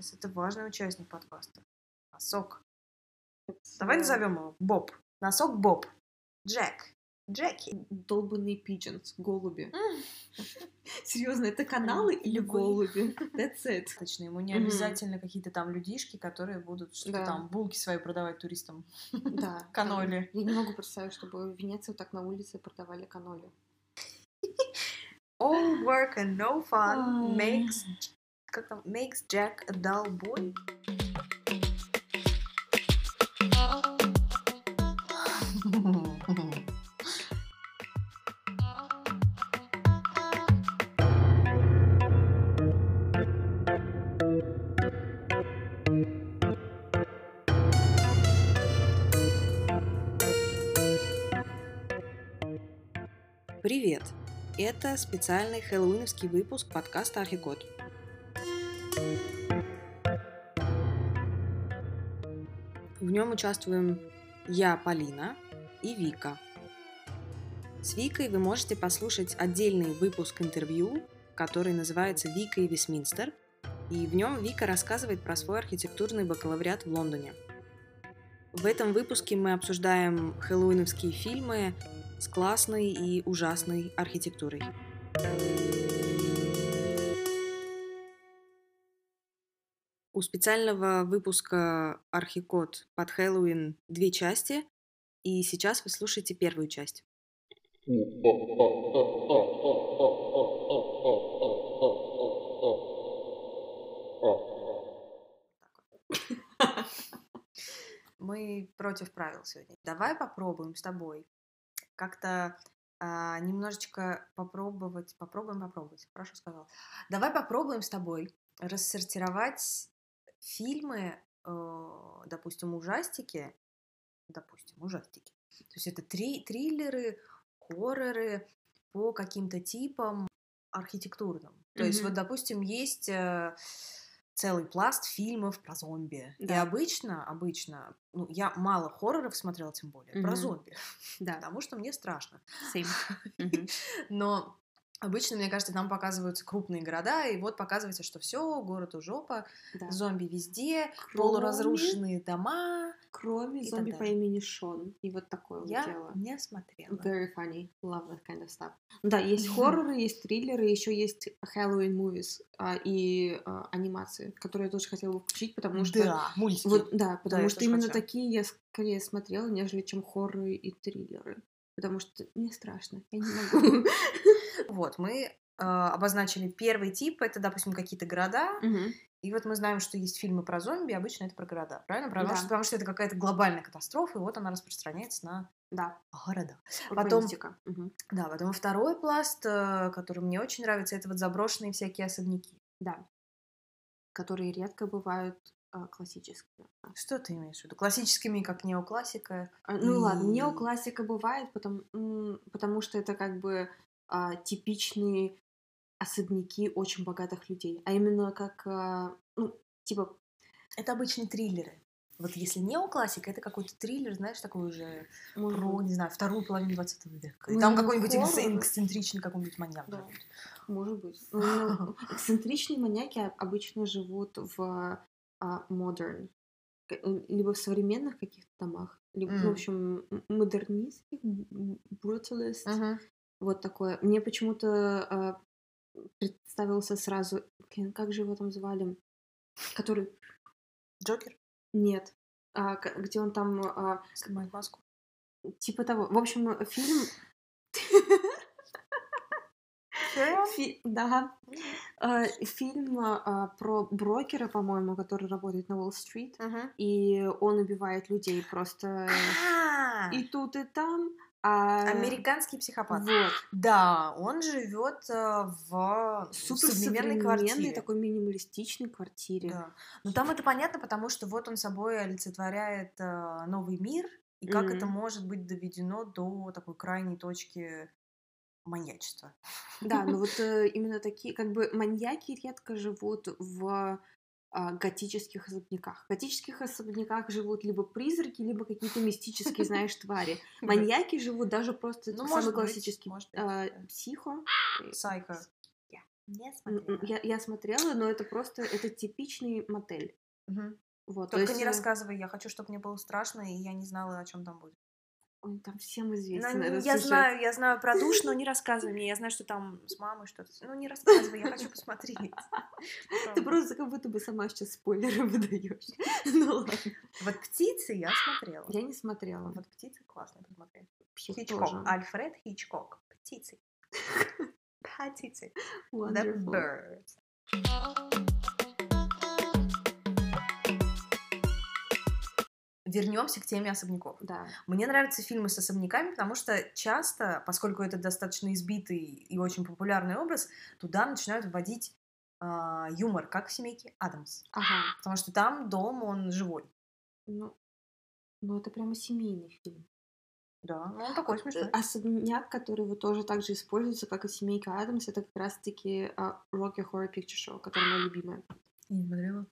Сейчас это важный участник подкаста. Носок. Давай назовем его Боб. Носок Боб. Джек. Джеки. Долбанные пиджинс, голуби. Серьезно, это каналы или голуби? That's it. Точно, ему не обязательно какие-то там людишки, которые будут что-то там булки свои продавать туристам. Да. Каноли. Я не могу представить, чтобы в Венеции так на улице продавали каноли. All work and no fun makes как там makes Jack a dull boy. Привет! Это специальный хэллоуиновский выпуск подкаста Архикод. В нем участвуем я, Полина, и Вика. С Викой вы можете послушать отдельный выпуск интервью, который называется «Вика и Вестминстер», и в нем Вика рассказывает про свой архитектурный бакалавриат в Лондоне. В этом выпуске мы обсуждаем хэллоуиновские фильмы с классной и ужасной архитектурой. У специального выпуска Архикод под Хэллоуин две части, и сейчас вы слушаете первую часть. Мы против правил сегодня. Давай попробуем с тобой как-то а, немножечко попробовать, попробуем попробовать, хорошо сказал. Давай попробуем с тобой рассортировать фильмы, э, допустим, ужастики, допустим, ужастики. То есть это три, триллеры, хорроры по каким-то типам архитектурным. То есть Мгм. вот, допустим, есть э, целый пласт фильмов про зомби. И Да. обычно, обычно, ну, я мало хорроров смотрела, тем более, про Мгм. зомби, Да, потому что мне страшно. Мгм. Но обычно, мне кажется, там показываются крупные города, и вот показывается, что все, город у жопа, Да. зомби везде, Кроме- полуразрушенные дома. Кроме зомби по имени Шон. И вот такое вот Я дело. не смотрела. Very funny. Love that kind of stuff. Ну Да, есть хорроры, есть триллеры, еще есть Halloween movies а, и а, анимации, которые я тоже хотела бы включить, потому что... Да, мультики. Вот, да, потому я что именно хочу. такие я скорее смотрела, нежели чем хорроры и триллеры. Потому что мне страшно, я не могу. Вот, мы э, обозначили первый тип, это, допустим, какие-то города, Мгм. и вот мы знаем, что есть фильмы про зомби, обычно это про города, правильно? Потому, Да. что, потому что это какая-то глобальная катастрофа, и вот она распространяется на Да, города. урбанистика. Мгм. Да, потом второй пласт, э, который мне очень нравится, это вот заброшенные всякие особняки. Да. Которые редко бывают а, классическими. Что ты имеешь в виду? Классическими, как неоклассика? А, Ну ладно, И- неоклассика бывает, потому, потому что это как бы а, типичные особняки очень богатых людей. А именно как, а, ну, типа, Это обычные триллеры. Вот если неоклассика, это какой-то триллер, знаешь, такой уже может про, не знаю, вторую половину 20 века. И Ну, там какой-нибудь хоррор. эксцентричный какой-нибудь маньяк Да. живет. может быть. Ну, именно эксцентричные маньяки об- обычно живут в а, modern, к- либо в современных каких-то домах, либо, ну, в общем, модернистских, brutalist, Мгм. Вот такое. Мне почему-то а, представился сразу, блин, как же его там звали? Который Джокер? Нет. А, где он там, а, Снимает маску. типа того. В общем, фильм... Фи- Да. А, Фильм а, про брокера, по-моему, который работает на Уолл-стрит. Мгм. И он убивает людей просто А, и тут, и там. А... Американский психопат. Вот. Да, он живет в Супер современной квартире. такой минималистичной квартире. Да. Ну там это понятно, потому что вот он собой олицетворяет э, новый мир, и как это Мгм. может быть доведено до такой крайней точки маньячества. Да, но вот э, именно такие, как бы маньяки редко живут в готических особняках. В готических особняках живут либо призраки, либо какие-то мистические, знаешь, твари. Маньяки живут даже просто Ну, самый классический а, психо. Сайко. М, смотрела. м, Я, я смотрела, но это просто это типичный мотель. Мгм. Вот, то Только есть, не э, рассказывай, я хочу, чтобы мне было страшно, и я не знала, о чем там будет. Ой, там всем известен не- этот я сюжет. знаю, я знаю про душ, но не рассказывай мне. Я знаю, что там с мамой что-то. Ну, не рассказывай, я хочу посмотреть. Ты просто как будто бы сама сейчас спойлеры выдаешь. Ну ладно. Вот птицы я смотрела. Я не смотрела. Вот птицы классно посмотреть. Вообще Хичкок. Альфред Хичкок. Птицы. Птицы. The birds. Вернемся к теме особняков. Да. Мне нравятся фильмы с особняками, потому что часто, поскольку это достаточно избитый и очень популярный образ, туда начинают вводить а, юмор, как в семейке Адамс. Ага. Потому что там дом, он живой. Ну, ну это прямо семейный фильм. Да, ну он такой смешной. Особняк, который вот тоже так же используется, как и семейка Адамс, это как раз-таки а, Rocky Horror Picture Show, которое мое любимое. Не смотрела.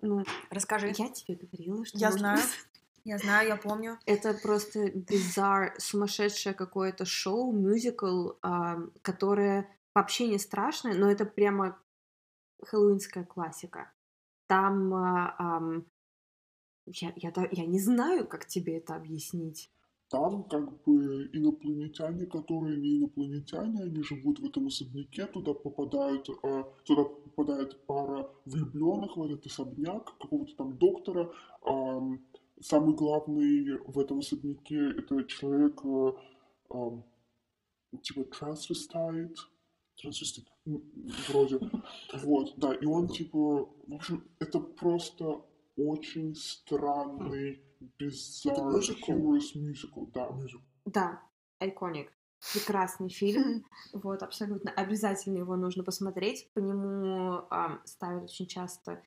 Ну, Расскажи. я тебе говорила, что Я знаю. Я знаю, я помню. Это просто бизар, сумасшедшее какое-то шоу, мюзикл, которое вообще не страшное, но это прямо хэллоуинская классика. Там а, я, я, я не знаю, как тебе это объяснить. Там как бы инопланетяне, которые не инопланетяне, они живут в этом особняке, туда попадают, э, туда попадает пара влюбленных в этот особняк, какого-то там доктора. Ам, самый главный в этом особняке это человек э, ам, типа трансвестайт, трансвестит, вроде, вот, да, и он типа, в общем, это просто очень странный, bizarre, мюзикл? humorous musical, да, мюзикл. Да, Iconic. Прекрасный фильм. Вот, абсолютно. Обязательно его нужно посмотреть. По нему ставят очень часто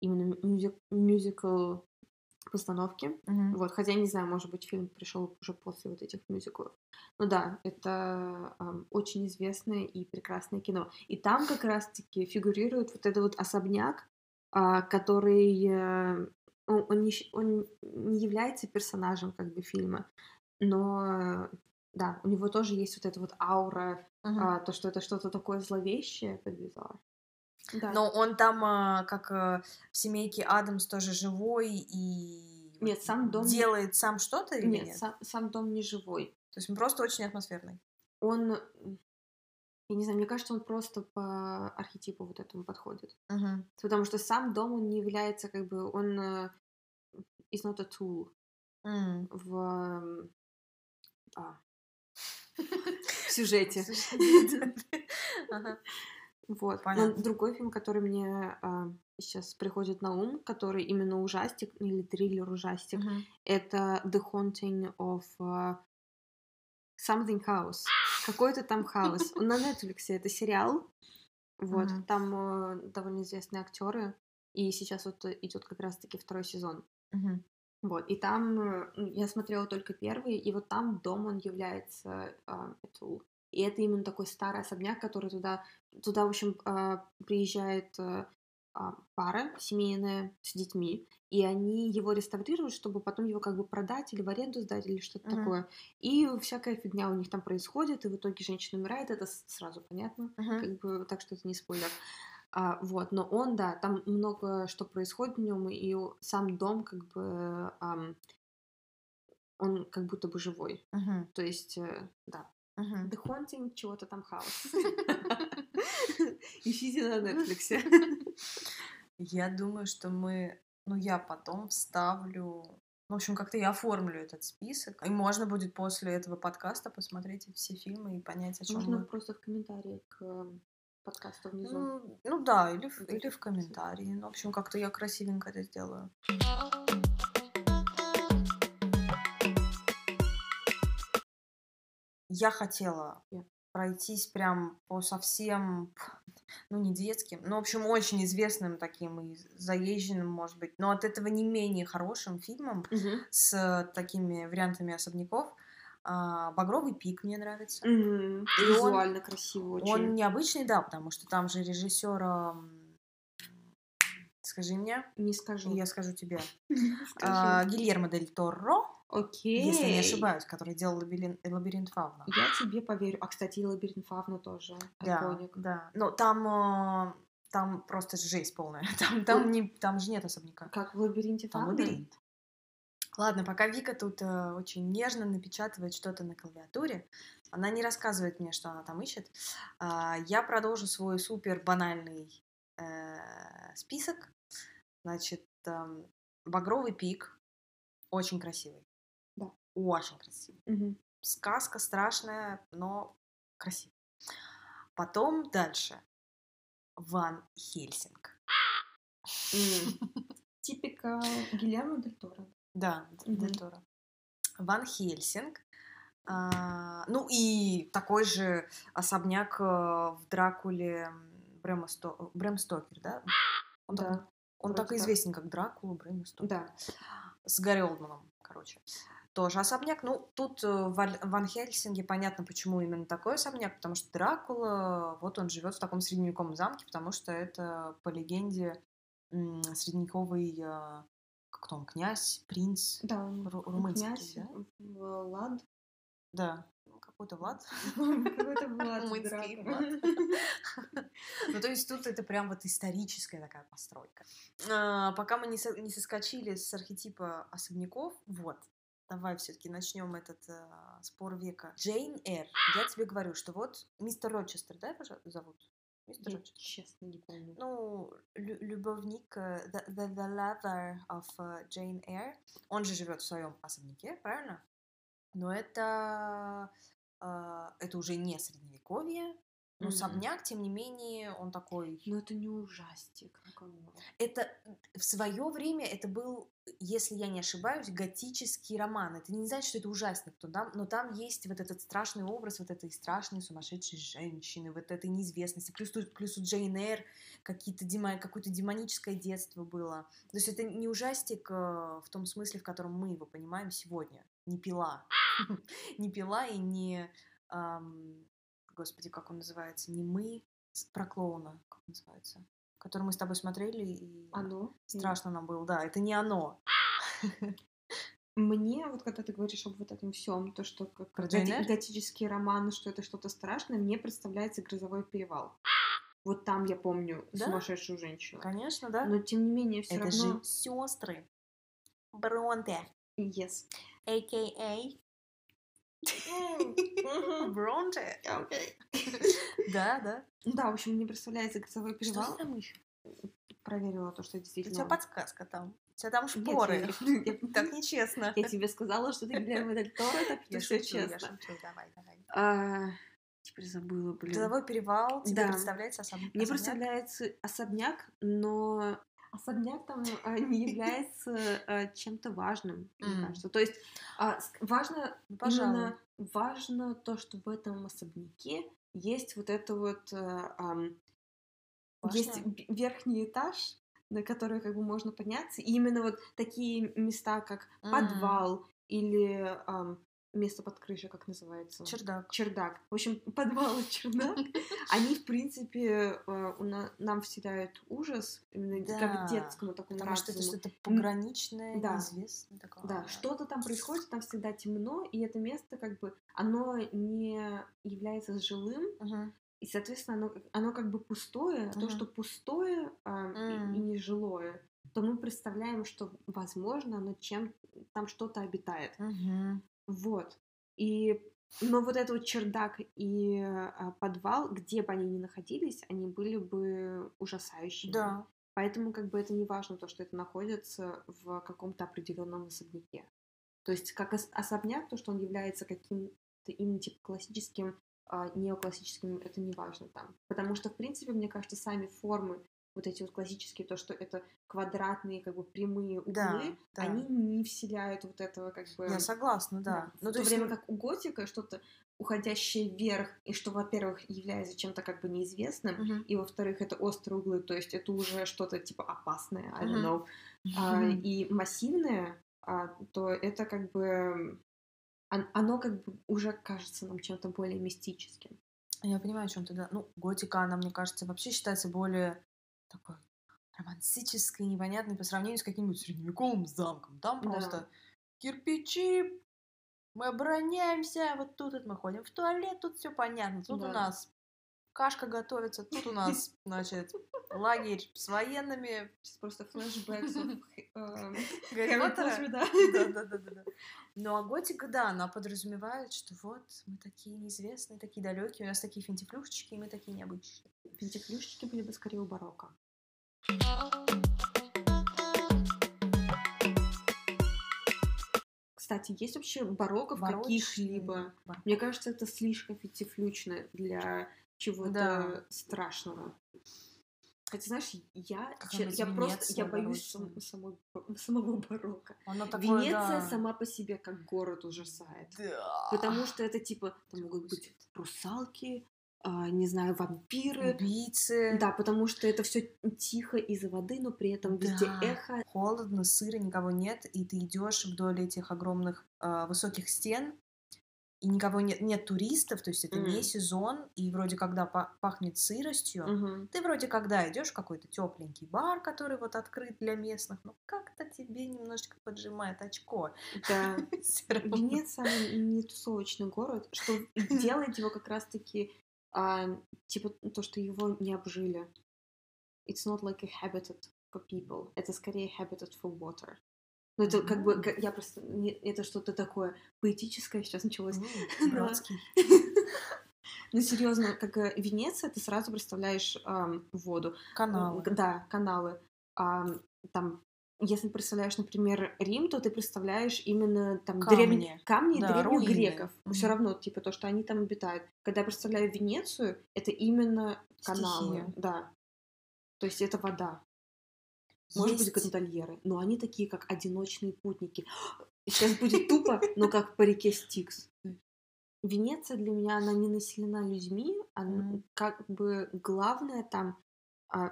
именно мюзик- мюзикл постановки. Вот, хотя я не знаю, может быть, фильм пришел уже после вот этих мюзиклов. Ну да, это очень известное и прекрасное кино. И там как раз-таки фигурирует вот этот вот особняк, а, который э, он, он не, он не является персонажем как бы фильма, но э, да, у него тоже есть вот эта вот аура, Мгм. а, то, что это что-то такое зловещее, bizarre. Да. Но он там, а, как а, в семейке Адамс, тоже живой и Нет, сам дом не- делает сам что-то или нет? Нет, сам, сам дом не живой. То есть он просто очень атмосферный. Он, я не знаю, мне кажется, он просто по архетипу вот этому подходит. Мгм. Потому что сам дом, он не является как бы, он э, is not a tool М. в, а, в сюжете. Вот. Но другой фильм, который мне а, сейчас приходит на ум, который именно ужастик или триллер-ужастик, Мгм. это The Haunting of а, Something House. Какой-то там хаус. Он на Netflix, это сериал. Вот, Мгм. там э, довольно известные актеры. И сейчас вот идет как раз-таки второй сезон. Мгм. Вот, и там э, м, я смотрела только первый, и вот там дом он является а, Этул. И это именно такой старый особняк, который туда, туда в общем, а, приезжает э, а, пара семейная с детьми, и они его реставрируют, чтобы потом его как бы продать или в аренду сдать или что-то Мгм. такое. И всякая фигня у них там происходит, и в итоге женщина умирает, это сразу понятно Мгм. как бы, так что это не спойлер. А, вот, но он, да, там много что происходит в нем, и сам дом, как бы, ам, он как будто бы живой. Мгм. То есть, э, да. Мгм. The Haunting чего-то там хаос. Ищите на Netflix. Я думаю, что мы, ну я потом вставлю, в общем, как-то я оформлю этот список, и можно будет после этого подкаста посмотреть все фильмы и понять, о чем Можно мы. просто в комментарии к эм, подкасту внизу. Ну, ну да, или, в- или в комментарии. Ну, в общем, как-то я красивенько это сделаю. Я хотела Я. пройтись прям по совсем, ну, не детским, ну, в общем, очень известным таким и заезженным, может быть, но от этого не менее хорошим фильмом Мгм. с такими вариантами особняков. А, «Багровый пик» мне нравится. Мгм. И он- Визуально красиво очень. Он необычный, да, потому что там же режиссер, ам, скажи мне, Не скажу. я скажу тебе, а, Гильермо дель Торо. Окей. если не ошибаюсь, который делал лабиринт, лабиринт Фавна. Я тебе поверю. А, кстати, и Лабиринт Фавна тоже. Да, Айконик. да. Но там, э, там просто жесть полная. Там, там, не, там же нет особняка. Как в Лабиринте Там Фавна? лабиринт. Ладно, пока Вика тут э, очень нежно напечатывает что-то на клавиатуре, она не рассказывает мне, что она там ищет. а, я продолжу свой супер банальный э, список. Значит, эм, багровый пик, очень красивый. Очень красивый. Мгм. Сказка страшная, но красивая. Потом дальше. Ван Хельсинг. Типика Гильермо Дель Торо. Да. Дель Торо. Ван Хельсинг. А, ну и такой же особняк э, в Дракуле Брэма Сто- Брэм Стокер, да? Он, так, Да. он так и так. известен, как Дракула Брэма Стокер. Да. С Гарри Олдманом, короче. Тоже особняк. Ну, тут э, в Ван Хельсинге понятно, почему именно такой особняк, потому что Дракула, вот он живет в таком средневековом замке, потому что это, по легенде, средневековый, э, как он, князь, принц, Да, он Ру- румынский, князь, да? Влад. Да, ну, какой-то Влад. Какой-то Влад. Румынский Драко. Ну, то есть тут это прям вот историческая такая постройка. А, Пока мы не соскочили с архетипа особняков, вот, давай все-таки начнем этот а, спор века. Джейн Эр. Я тебе говорю, что вот мистер Рочестер, да, его зовут? Мистер Я Рочестер. честно не помню. Ну, лю- любовник, э, the, the, the lover of э, Jane Eyre, он же живет в своем особняке, правильно? Но это, э, это уже не средневековье, но Мгм. особняк, тем не менее, он такой... Но это не ужастик. Это в свое время это был, если я не ошибаюсь, готический роман. Это не значит, что это ужасник, то там, но там есть вот этот страшный образ вот этой страшной сумасшедшей женщины, вот этой неизвестности. Плюс, плюс у Джейн Эйр какие-то демо- какое-то демоническое детство было. То есть это не ужастик э, в том смысле, в котором мы его понимаем сегодня. Не пила. Не пила и не... Господи, как он называется? Не мы, про клоуна, как он называется? Который мы с тобой смотрели, и Оно? страшно нам было. Да, это не оно. Мне, вот когда ты говоришь об вот этом всем, то, что как готические романы, что это что-то страшное, мне представляется «Грозовой перевал». Вот там я помню Да? сумасшедшую женщину. Конечно, да? Но тем не менее, все это равно... же сестры Бронте, Yes. a.k.a. Бронте. Окей. Да, да. Да, в общем, мне представляется «Грозовой Что перевал». там еще? Проверила то, что У действительно... тебя подсказка там. У тебя там шпоры. Так нечестно. Я тебе сказала, что ты Гильермо Дель Торо, так что Я все честно. Давай, давай. А, Теперь забыла, блин. Деловой перевал тебе Да. представляется особ- Мне особняк? представляется особняк, но особняк там а, не является а, чем-то важным, мне кажется. То есть а, с- важно Ну, пожалуй. важно то, что в этом особняке есть вот это вот ам, есть верхний этаж, на который как бы можно подняться, и именно вот такие места, как подвал или место под крышей, как называется? Чердак. чердак. В общем, подвал и чердак, они, в принципе, э, нам вселяют ужас, именно Да, как детскому такому Потому что это разуму. что-то пограничное, да. неизвестное такое. Да, что-то там происходит, там всегда темно, и это место, как бы, оно не является жилым, и, соответственно, оно, оно как бы пустое, а то, что пустое а, и- и, М. нежилое, то мы представляем, что, возможно, оно чем там что-то обитает. Мгм. Вот. И но вот этот вот чердак и а, подвал, где бы они ни находились, они были бы ужасающими. Да. Поэтому как бы это не важно, то, что это находится в каком-то определенном особняке. То есть как ос- особняк, то, что он является каким-то именно типа классическим, а, неоклассическим, это не важно там. Потому что, в принципе, мне кажется, сами формы вот эти вот классические, то, что это квадратные, как бы прямые углы, Да, да. они не вселяют вот этого как бы... Я согласна, да. Ну, в то время как у готика что-то уходящее вверх, и что, во-первых, является чем-то как бы неизвестным, Мгм. и, во-вторых, это острые углы, то есть это уже что-то типа опасное, I don't know. А, и массивное, а, то это как бы... он- Оно как бы уже кажется нам чем-то более мистическим. Я понимаю, о чем ты, да. Ну, готика, она, мне кажется, вообще считается более такой романтической, непонятной по сравнению с каким-нибудь средневековым замком. Там Да. просто кирпичи, мы обороняемся, вот тут вот мы ходим в туалет, тут все понятно, тут у Да. нас кашка готовится, тут у нас, значит, лагерь с военными. Сейчас просто флешбэк эм, Гарри Поттера. да. Да, да, да, да, да. Ну, а готика, да, она подразумевает, что вот мы такие неизвестные, такие далекие, у нас такие финтифлюшечки, и мы такие необычные. Пентифлюшечки были бы скорее у барокко. Кстати, есть вообще барокко в каких-либо? Мне кажется, это слишком финтифлючно для чего-то Да. страшного. Хотя, знаешь, я, че- я просто я боюсь сам- самой- самого барокко. Оно такое, Венеция да. сама по себе как город ужасает. Да. Потому что это типа, там могут быть русалки, не знаю, вампиры. убийцы. Да, потому что это все тихо из-за воды, но при этом везде Да. эхо. Холодно, сыро, никого нет, и ты идешь вдоль этих огромных а, высоких стен, и никого нет, нет туристов, то есть это не Мгм. сезон, и вроде когда па- пахнет сыростью, Мгм. ты вроде когда идешь в какой-то тепленький бар, который вот открыт для местных, но как-то тебе немножечко поджимает очко. Да. Венеция не тусовочный город, что делает его как раз-таки а, типа то, что его не обжили. It's not like a habitat for people. Это скорее habitat for water. Ну, это как бы, я просто, не- это что-то такое поэтическое сейчас началось. Да. Бродский. Ну, серьезно, как э, Венеция, ты сразу представляешь ам, воду. Каналы. Да, каналы. Ам, там, если представляешь, например, Рим, то ты представляешь именно там древние Камни. камни Да, древних руины. греков. Все Мгм. равно, типа, то, что они там обитают. Когда я представляю Венецию, это именно каналы. Стихия. Да. То есть это вода. Может быть, Есть- гондольеры. Но они такие, как одиночные путники. Сейчас будет тупо, но как по реке Стикс. Венеция для меня, она не населена людьми, она как бы главное там,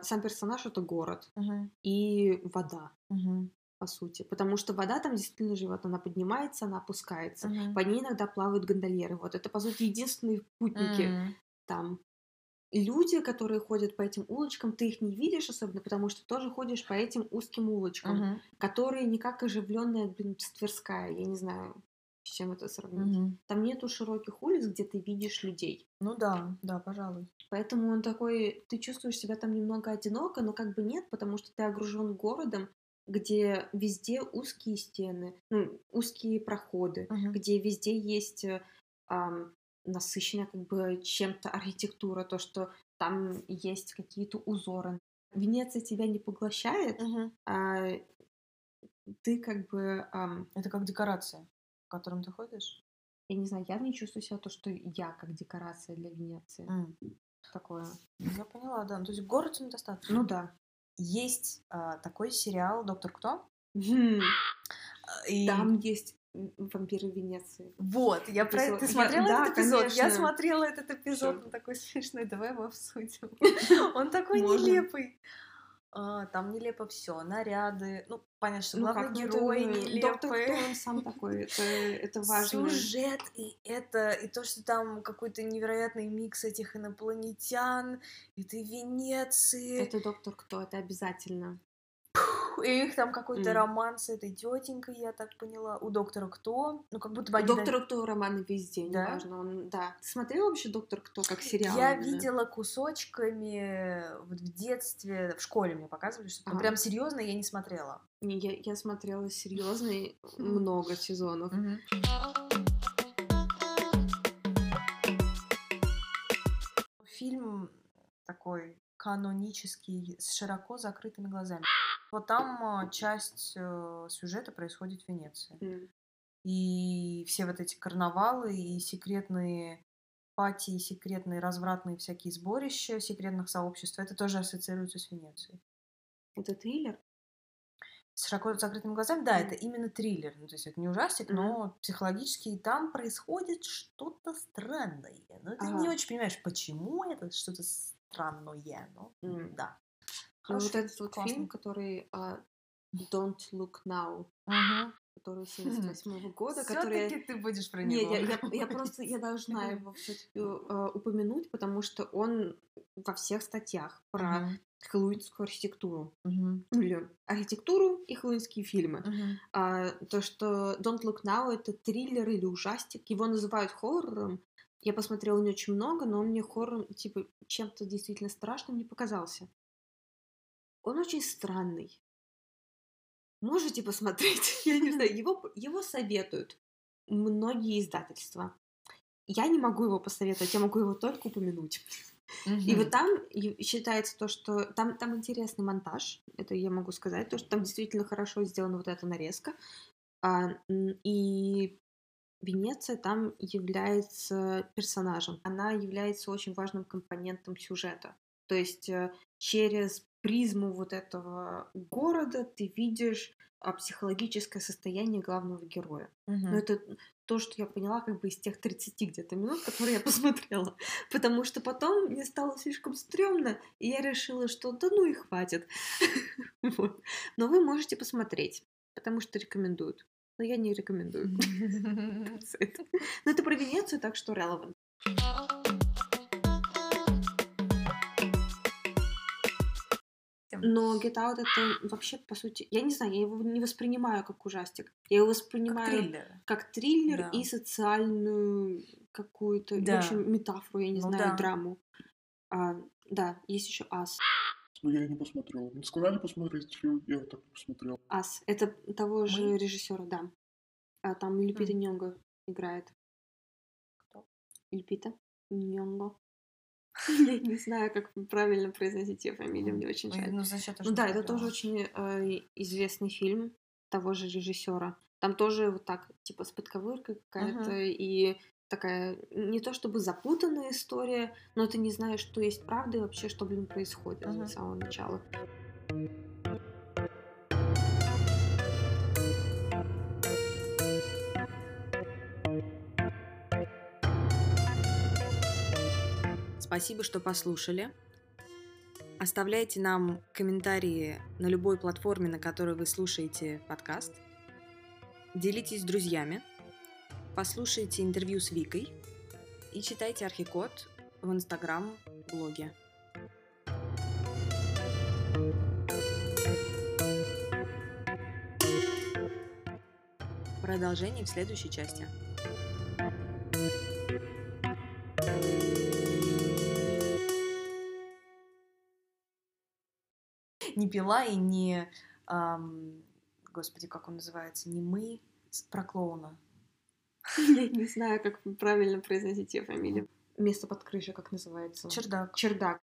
сам персонаж это город Мгм, и вода, мгм, по сути. Потому что вода там действительно живет, она поднимается, она опускается. мгм. По ней иногда плавают гондольеры. Вот это, по сути, единственные путники М, там. Люди, которые ходят по этим улочкам, ты их не видишь особенно, потому что тоже ходишь по этим узким улочкам, мгм, которые не как оживленная, блин, Тверская, я не знаю, с чем это сравнить. мгм. Там нету широких улиц, где ты видишь людей. Ну да, да, пожалуй. Поэтому он такой, ты чувствуешь себя там немного одиноко, но как бы нет, потому что ты окружен городом, где везде узкие стены, ну, узкие проходы, Мгм. где везде есть э, ам, насыщенная как бы чем-то архитектура, то, что там есть какие-то узоры. Венеция тебя не поглощает, Мгм. а ты как бы, ам, Это как декорация, котором ты ходишь. я не знаю, я не чувствую себя то, что я как декорация для Венеции. М, Такое. Я поняла, да. Ну, То есть город им достаточно. Ну да. Есть а, такой сериал «Доктор Кто». А, И... Там есть вампиры Венеции. Вот, я про это... Эпизод. Ты Я- смотрела да, этот эпизод? Я конечно. смотрела этот эпизод, Всё. он такой смешной, давай его обсудим. Он такой нелепый. А, Там нелепо все, наряды. Ну, понятно, что Ну главный ну герой это Доктор Кто, нелепый. он сам такой, это, это важно. Сюжет и это, и то, что там какой-то невероятный микс этих инопланетян, этой Венеции, Это Доктор Кто, это обязательно. И их там какой-то М. роман с этой тетенькой, я так поняла, у доктора кто, ну как будто бы У Доктора Кто романы везде, Да? неважно. Он, да. Ты смотрела вообще Доктор Кто как сериал? Я именно? видела кусочками вот в детстве, в школе мне показывали, что Ага. прям серьезно я не смотрела. Не, я, я смотрела серьезно и много сезонов. Фильм такой канонический с широко закрытыми глазами. Вот там а, часть э, сюжета происходит в Венеции. М. И все вот эти карнавалы и секретные пати, и секретные развратные всякие сборища секретных сообществ, это тоже ассоциируется с Венецией. Это триллер? С широко закрытыми глазами, да, Мгм. это именно триллер. Ну, то есть это не ужастик, Мгм. но психологически и там происходит что-то странное. Но ты не Ага. очень понимаешь, почему это что-то странное. Ну, М. да. Ну, вот этот вот классный. фильм, который а, Don't Look Now, Мгм. который 78 года, Всё-таки который... ты будешь про Не, него. я, я, я просто, я должна его все-таки упомянуть, потому что он во всех статьях про Мгм. хэллоуинскую архитектуру. Мгм. Или архитектуру и хэллоуинские фильмы. Мгм. А, то, что Don't Look Now — это триллер или ужастик. Его называют хоррором. Я посмотрела не очень много, но он мне хоррор, типа, чем-то действительно страшным не показался. Он очень странный. Можете посмотреть? Я не знаю, его, его советуют многие издательства. Я не могу его посоветовать, я могу его только упомянуть. И вот там считается то, что там, там интересный монтаж, это я могу сказать, то, что там действительно хорошо сделана вот эта нарезка. А, и Венеция там является персонажем. Она является очень важным компонентом сюжета. То есть э, через призму вот этого города ты видишь а, психологическое состояние главного героя. Но Мгм. это то, что я поняла как бы из тех 30 где-то минут, которые я посмотрела. Потому что потом мне стало слишком стрёмно, и я решила, что да ну и хватит. Вот. Но вы можете посмотреть, потому что рекомендуют. Но я не рекомендую. Но это про Венецию, так что relevant. Но Get Out это вообще, по сути, я не знаю, я его не воспринимаю как ужастик. Я его Как воспринимаю триллер. как триллер Да. и социальную какую-то, в Да. общем, метафору, я не Ну знаю, да. драму. А, да, есть еще Ас. Но я не посмотрел. Мне сказали посмотреть фильм, я вот так не посмотрел. Ас. Это того же Мы? режиссера, да. А там Липита М. Ньонго играет. Кто? Липита Ньонго. Я не знаю, как правильно произносить ее фамилию, мне очень жаль. Ну, за счет Ну да, это тоже очень э, известный фильм того же режиссера. Там тоже вот так, типа, с подковыркой какая-то, и такая не то чтобы запутанная история, но ты не знаешь, что есть правда и вообще, что, блин, происходит Мгм. с самого начала. Спасибо, что послушали. Оставляйте нам комментарии на любой платформе, на которой вы слушаете подкаст. Делитесь с друзьями. Послушайте интервью с Викой. И читайте Архикод в Инстаграм-блоге. Продолжение в следующей части. не пила и не... ам, господи, как он называется? Не мы, про клоуна. Я не знаю, как правильно произносить ее фамилию. Место под крышей, как называется? Чердак. Чердак.